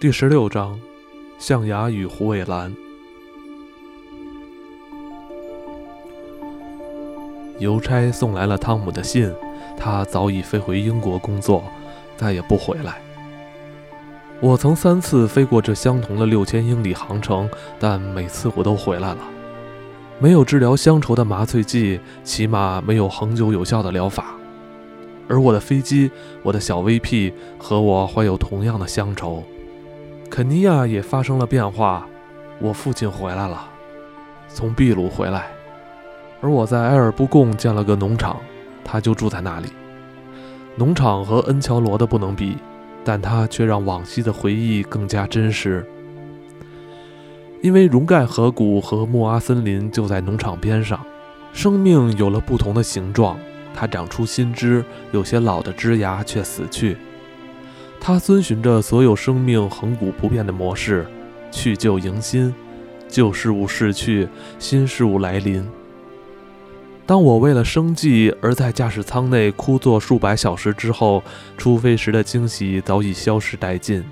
第十六章，象牙与虎尾兰。邮差送来了汤姆的信，他早已飞回英国工作，再也不回来。我曾三次飞过这相同的六千英里航程，但每次我都回来了。没有治疗乡愁的麻醉剂，起码没有恒久有效的疗法。而我的飞机，我的小 VP 和我怀有同样的乡愁。肯尼亚也发生了变化，我父亲回来了，从秘鲁回来，而我在埃尔布贡建了个农场，他就住在那里。农场和恩乔罗的不能比，但它却让往昔的回忆更加真实。因为荣盖河谷和莫阿森林就在农场边上，生命有了不同的形状，它长出新枝，有些老的枝芽却死去。它遵循着所有生命恒古不变的模式，去旧迎新，旧事物逝去，新事物来临。当我为了生计而在驾驶舱内枯坐数百小时之后，出飞时的惊喜早已消失殆尽。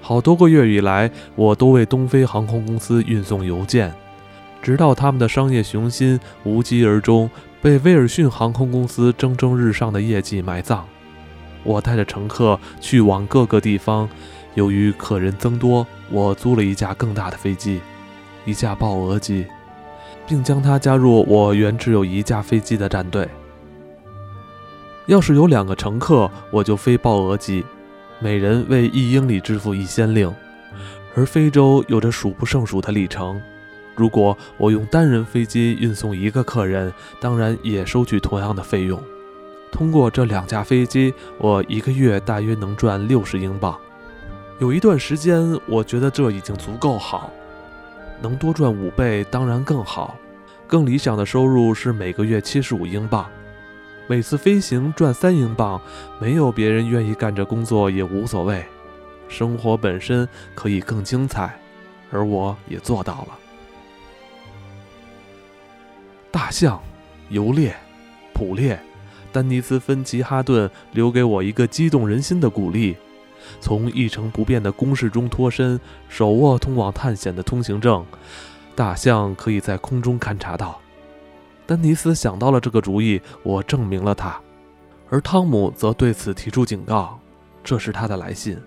好多个月以来，我都为东非航空公司运送邮件，直到他们的商业雄心无疾而终，被威尔逊航空公司蒸蒸日上的业绩埋葬。我带着乘客去往各个地方，由于客人增多，我租了一架更大的飞机，一架豹额机，并将它加入我原只有一架飞机的战队。要是有两个乘客，我就飞豹额机，每人为一英里支付一先令，而非洲有着数不胜数的里程。如果我用单人飞机运送一个客人，当然也收取同样的费用。通过这两架飞机，我一个月大约能赚六十英镑。有一段时间，我觉得这已经足够好，能多赚五倍当然更好。更理想的收入是每个月七十五英镑，每次飞行赚三英镑。没有别人愿意干这工作也无所谓，生活本身可以更精彩，而我也做到了。大象，游猎，捕猎。丹尼斯·芬奇哈顿留给我一个激动人心的鼓励：从一成不变的公式中脱身，手握通往探险的通行证，大象可以在空中勘察到。丹尼斯想到了这个主意，我证明了他，而汤姆则对此提出警告。这是他的来信：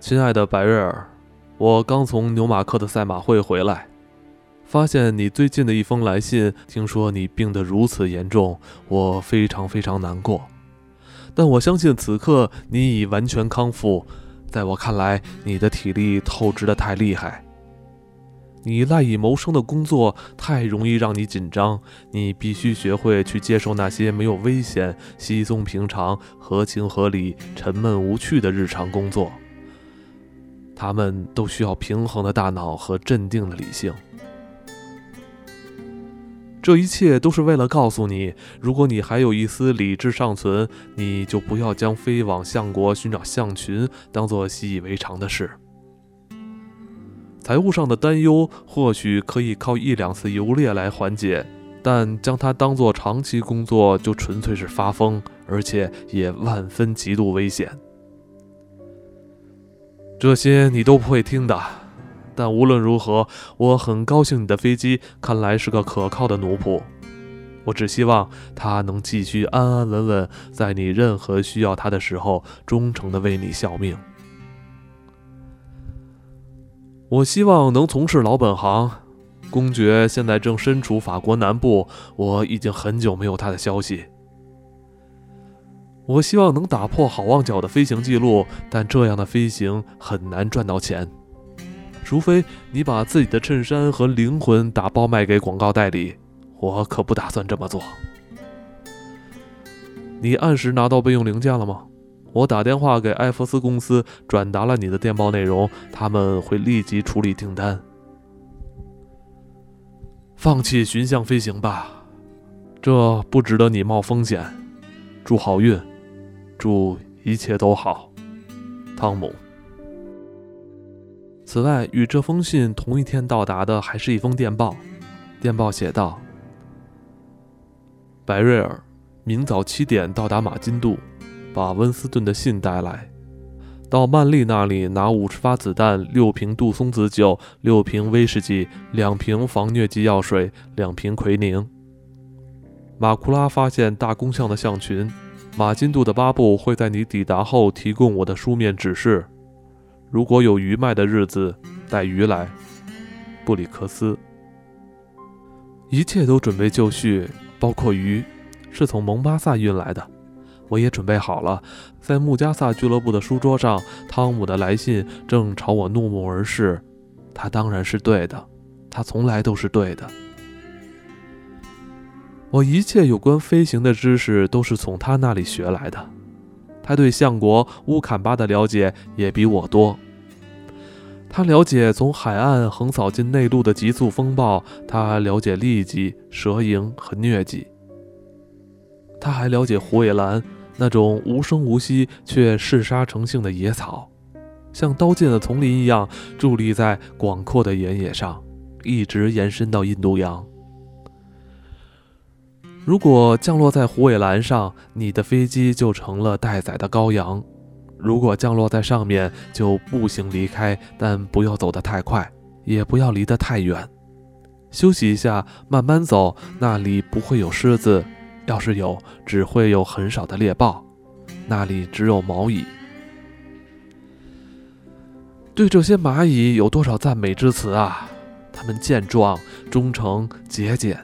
亲爱的白瑞尔，我刚从纽马克的赛马会回来。发现你最近的一封来信，听说你病得如此严重，我非常非常难过。但我相信此刻你已完全康复。在我看来，你的体力透支得太厉害。你赖以谋生的工作太容易让你紧张，你必须学会去接受那些没有危险、稀松平常、合情合理、沉闷无趣的日常工作。他们都需要平衡的大脑和镇定的理性。这一切都是为了告诉你，如果你还有一丝理智尚存，你就不要将飞往象国寻找象群当做习以为常的事。财务上的担忧或许可以靠一两次游猎来缓解，但将它当做长期工作就纯粹是发疯，而且也万分极度危险。这些你都不会听的。但无论如何，我很高兴你的飞机看来是个可靠的奴仆。我只希望它能继续安安稳稳，在你任何需要它的时候，忠诚地为你效命。我希望能从事老本行。公爵现在正身处法国南部，我已经很久没有他的消息。我希望能打破好望角的飞行记录，但这样的飞行很难赚到钱。除非你把自己的衬衫和灵魂打包卖给广告代理，我可不打算这么做。你按时拿到备用零件了吗？我打电话给艾弗斯公司转达了你的电报内容，他们会立即处理订单。放弃寻向飞行吧，这不值得你冒风险。祝好运，祝一切都好，汤姆。此外，与这封信同一天到达的还是一封电报。电报写道：“白瑞尔，明早七点到达马金杜，把温斯顿的信带来。到曼丽那里拿五十发子弹、六瓶杜松子酒、六瓶威士忌、两瓶防疟疾药水、两瓶奎宁。马库拉发现大公象的象群，马金杜的巴布会在你抵达后提供我的书面指示。如果有鱼卖的日子，带鱼来。布里克斯，一切都准备就绪，包括鱼，是从蒙巴萨运来的。我也准备好了。在穆加萨俱乐部的书桌上，汤姆的来信正朝我怒目而视。他当然是对的，他从来都是对的。我一切有关飞行的知识都是从他那里学来的。他对相国乌坎巴的了解也比我多。他了解从海岸横扫进内陆的急速风暴，他了解痢疾、蛇蝇和疟疾。他还了解虎尾兰那种无声无息却嗜杀成性的野草，像刀剑的丛林一样伫立在广阔的原野上，一直延伸到印度洋。如果降落在虎尾兰上，你的飞机就成了待宰的羔羊。如果降落在上面，就步行离开，但不要走得太快，也不要离得太远。休息一下，慢慢走，那里不会有狮子，要是有，只会有很少的猎豹。那里只有毛蚁。对这些蚂蚁有多少赞美之词啊？它们健壮、忠诚、节俭。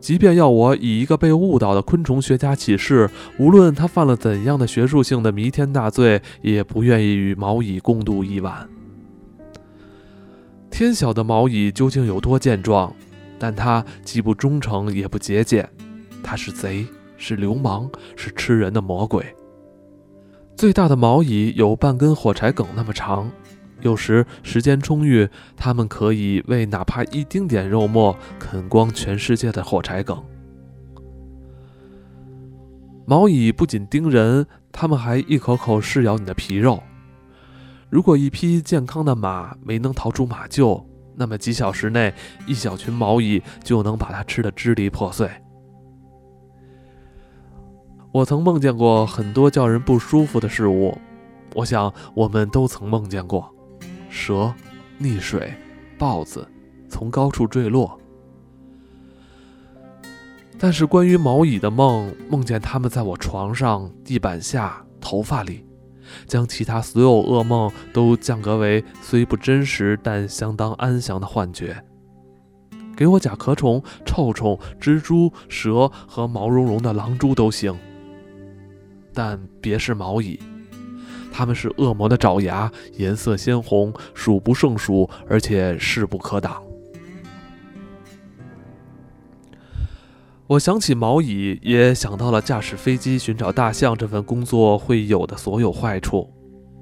即便要我以一个被误导的昆虫学家起誓，无论他犯了怎样的学术性的弥天大罪，也不愿意与毛蚁共度一晚。天晓得毛蚁究竟有多健壮，但它既不忠诚也不节俭，它是贼，是流氓，是吃人的魔鬼。最大的毛蚁有半根火柴梗那么长。有时时间充裕，他们可以为哪怕一丁点肉末啃光全世界的火柴梗。毛蚁不仅叮人，它们还一口口噬咬你的皮肉。如果一匹健康的马没能逃出马厩，那么几小时内，一小群毛蚁就能把它吃得支离破碎。我曾梦见过很多叫人不舒服的事物，我想我们都曾梦见过。蛇、溺水、豹子从高处坠落，但是关于毛蚁的梦，梦见它们在我床上、地板下、头发里，将其他所有噩梦都降格为虽不真实但相当安详的幻觉。给我甲壳虫、臭虫、蜘蛛、蛇和毛茸茸的狼蛛都行，但别是毛蚁。他们是恶魔的爪牙，颜色鲜红，数不胜数，而且势不可挡。我想起毛蚁，也想到了驾驶飞机寻找大象这份工作会有的所有坏处。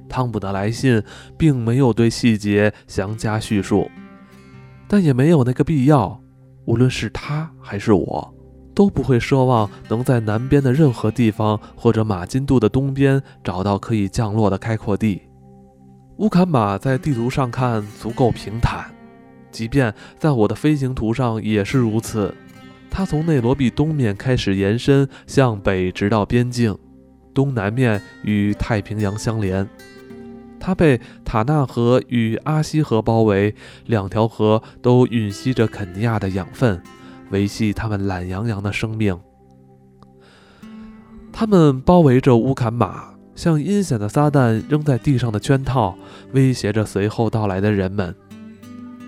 汤姆的来信并没有对细节详加叙述，但也没有那个必要。无论是他还是我。都不会奢望能在南边的任何地方，或者马金渡的东边找到可以降落的开阔地。乌坎马在地图上看足够平坦，即便在我的飞行图上也是如此。它从内罗毕东面开始延伸向北，直到边境，东南面与太平洋相连。它被塔纳河与阿西河包围，两条河都吮吸着肯尼亚的养分。维系他们懒洋洋的生命。他们包围着乌坎马，像阴险的撒旦扔在地上的圈套，威胁着随后到来的人们。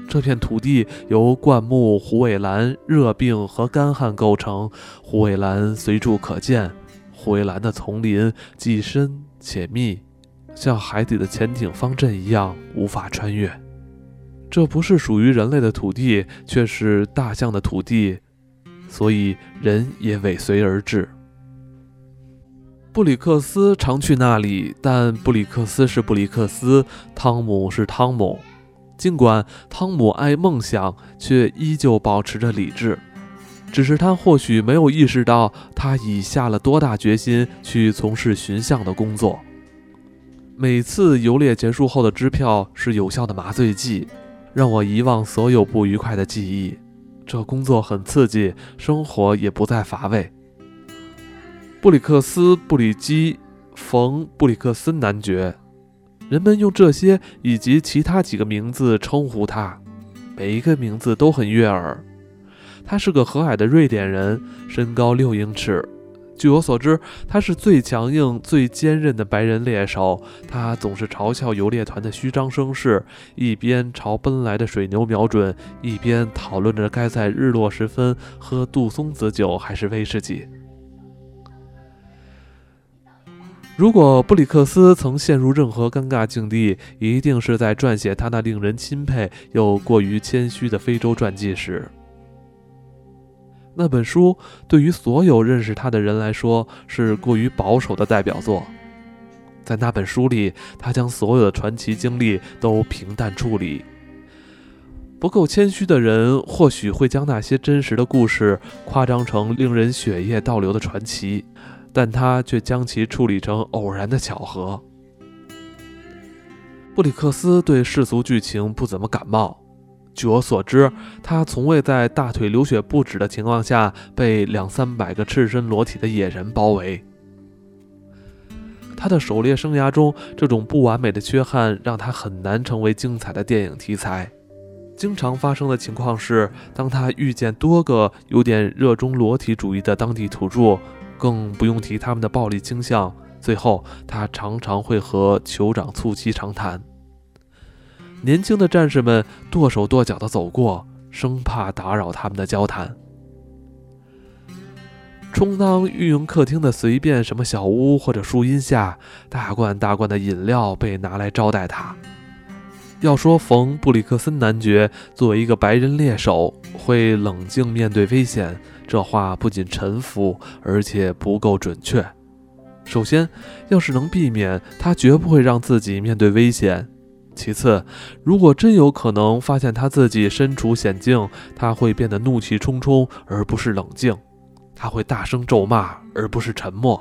这片土地由灌木、虎尾兰、热病和干旱构成。虎尾兰随处可见，虎尾兰的丛林既深且密，像海底的潜艇方阵一样无法穿越。这不是属于人类的土地，却是大象的土地，所以人也尾随而至。布里克斯常去那里，但布里克斯是布里克斯，汤姆是汤姆。尽管汤姆爱梦想，却依旧保持着理智。只是他或许没有意识到，他已下了多大决心去从事寻象的工作。每次游猎结束后的支票是有效的麻醉剂。让我遗忘所有不愉快的记忆。这工作很刺激，生活也不再乏味。布里克斯·布里基·冯·布里克斯男爵，人们用这些以及其他几个名字称呼他，每一个名字都很悦耳。他是个和蔼的瑞典人，身高六英尺。据我所知，他是最强硬、最坚韧的白人猎手。他总是嘲笑游猎团的虚张声势，一边朝奔来的水牛瞄准，一边讨论着该在日落时分喝杜松子酒还是威士忌。如果布里克斯曾陷入任何尴尬境地，一定是在撰写他那令人钦佩又过于谦虚的非洲传记时。那本书对于所有认识他的人来说是过于保守的代表作。在那本书里，他将所有的传奇经历都平淡处理。不够谦虚的人或许会将那些真实的故事夸张成令人血液倒流的传奇。但他却将其处理成偶然的巧合。布里克斯对世俗剧情不怎么感冒。据我所知，他从未在大腿流血不止的情况下被两三百个赤身裸体的野人包围。他的狩猎生涯中，这种不完美的缺憾让他很难成为精彩的电影题材。经常发生的情况是，当他遇见多个有点热衷裸体主义的当地土著。更不用提他们的暴力倾向。最后，他常常会和酋长促膝长谈。年轻的战士们跺手跺脚地走过，生怕打扰他们的交谈。充当御用客厅的随便什么小屋或者树荫下，大罐大罐的饮料被拿来招待他。要说冯布里克森男爵作为一个白人猎手会冷静面对危险，这话不仅沉浮，而且不够准确。首先，要是能避免，他绝不会让自己面对危险；其次，如果真有可能发现他自己身处险境，他会变得怒气冲冲，而不是冷静；他会大声咒骂，而不是沉默。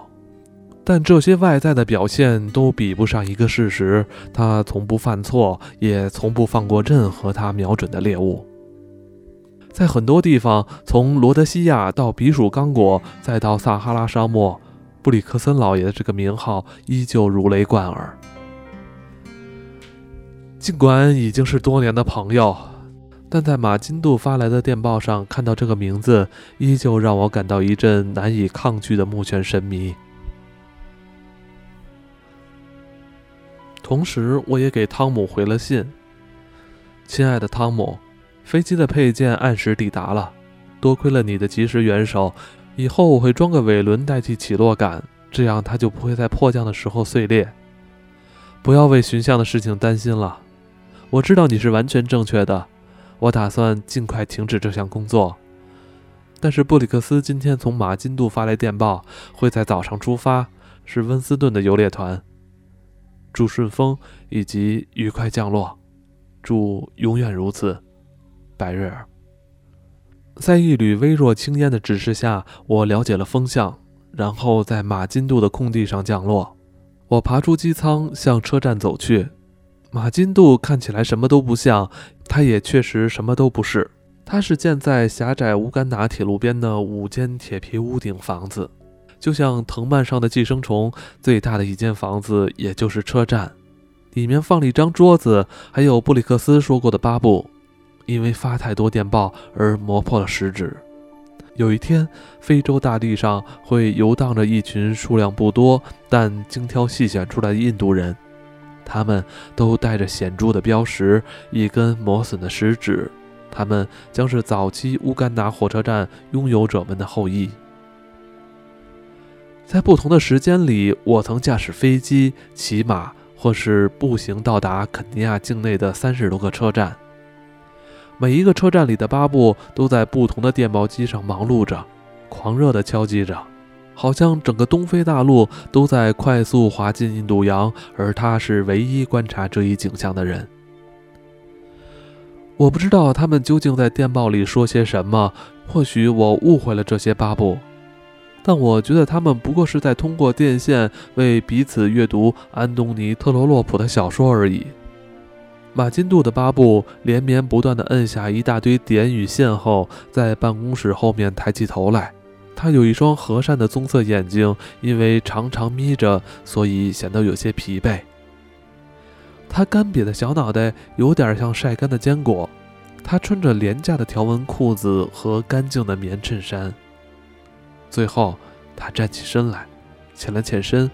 但这些外在的表现都比不上一个事实：他从不犯错，也从不放过任何他瞄准的猎物。在很多地方，从罗德西亚到比属刚果，再到撒哈拉沙漠，布里克森老爷的这个名号依旧如雷贯耳。尽管已经是多年的朋友，但在马金杜发来的电报上看到这个名字，依旧让我感到一阵难以抗拒的目眩神迷。同时，我也给汤姆回了信：“亲爱的汤姆，飞机的配件按时抵达了，多亏了你的及时援手。以后我会装个尾轮代替起落杆，这样它就不会在迫降的时候碎裂。不要为寻象的事情担心了，我知道你是完全正确的。我打算尽快停止这项工作。但是布里克斯今天从马金杜发来电报，会在早上出发，是温斯顿的游猎团。”祝顺风以及愉快降落，祝永远如此，白瑞尔。在一缕微弱青烟的指示下，我了解了风向，然后在马金杜的空地上降落。我爬出机舱，向车站走去。马金杜看起来什么都不像，它也确实什么都不是。它是建在狭窄乌干达铁路边的五间铁皮屋顶房子。就像藤蔓上的寄生虫，最大的一间房子也就是车站，里面放了一张桌子，还有布里克斯说过的八布，因为发太多电报而磨破了食指。有一天，非洲大地上会游荡着一群数量不多但精挑细选出来的印度人，他们都带着显著的标识，一根磨损的食指，他们将是早期乌干达火车站拥有者们的后裔。在不同的时间里，我曾驾驶飞机、骑马或是步行到达肯尼亚境内的三十多个车站。每一个车站里的巴布都在不同的电报机上忙碌着，狂热地敲击着，好像整个东非大陆都在快速滑进印度洋，而他是唯一观察这一景象的人。我不知道他们究竟在电报里说些什么，或许我误会了这些巴布。但我觉得他们不过是在通过电线为彼此阅读安东尼·特罗洛普的小说而已。马金杜的巴布连绵不断地摁下一大堆点与线后，在办公室后面抬起头来。他有一双和善的棕色眼睛，因为常常眯着，所以显得有些疲惫。他干瘪的小脑袋有点像晒干的坚果。他穿着廉价的条纹裤子和干净的棉衬衫。最后，他站起身来，欠了欠身。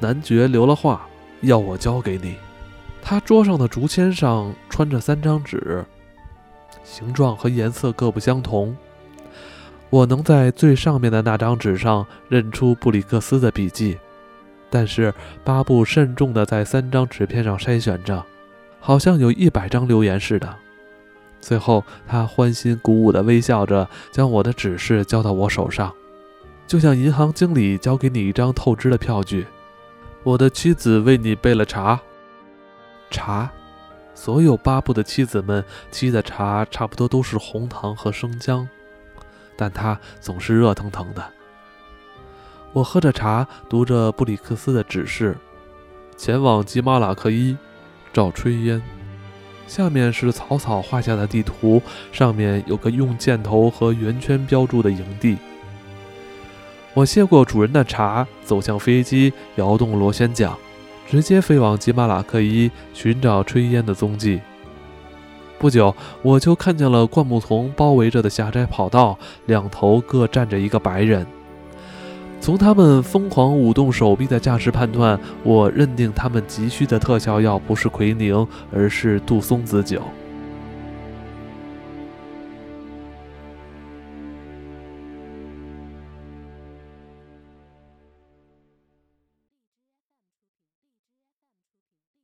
男爵留了话，要我交给你。他桌上的竹签上穿着三张纸，形状和颜色各不相同。我能在最上面的那张纸上认出布里克斯的笔记，但是巴布慎重地在三张纸片上筛选着，好像有一百张留言似的。最后，他欢欣鼓舞地微笑着，将我的指示交到我手上，就像银行经理交给你一张透支的票据。我的妻子为你备了茶。茶，所有巴布的妻子们沏的茶差不多都是红糖和生姜。但它总是热腾腾的。我喝着茶，读着布里克斯的指示，前往吉马拉克伊，找炊烟。下面是草草画下的地图，上面有个用箭头和圆圈标注的营地。我谢过主人的茶，走向飞机，摇动螺旋桨，直接飞往吉马拉克伊，寻找炊烟的踪迹。不久，我就看见了灌木丛包围着的狭窄跑道，两头各站着一个白人。从他们疯狂舞动手臂的架势判断，我认定他们急需的特效药不是奎宁，而是杜松子酒。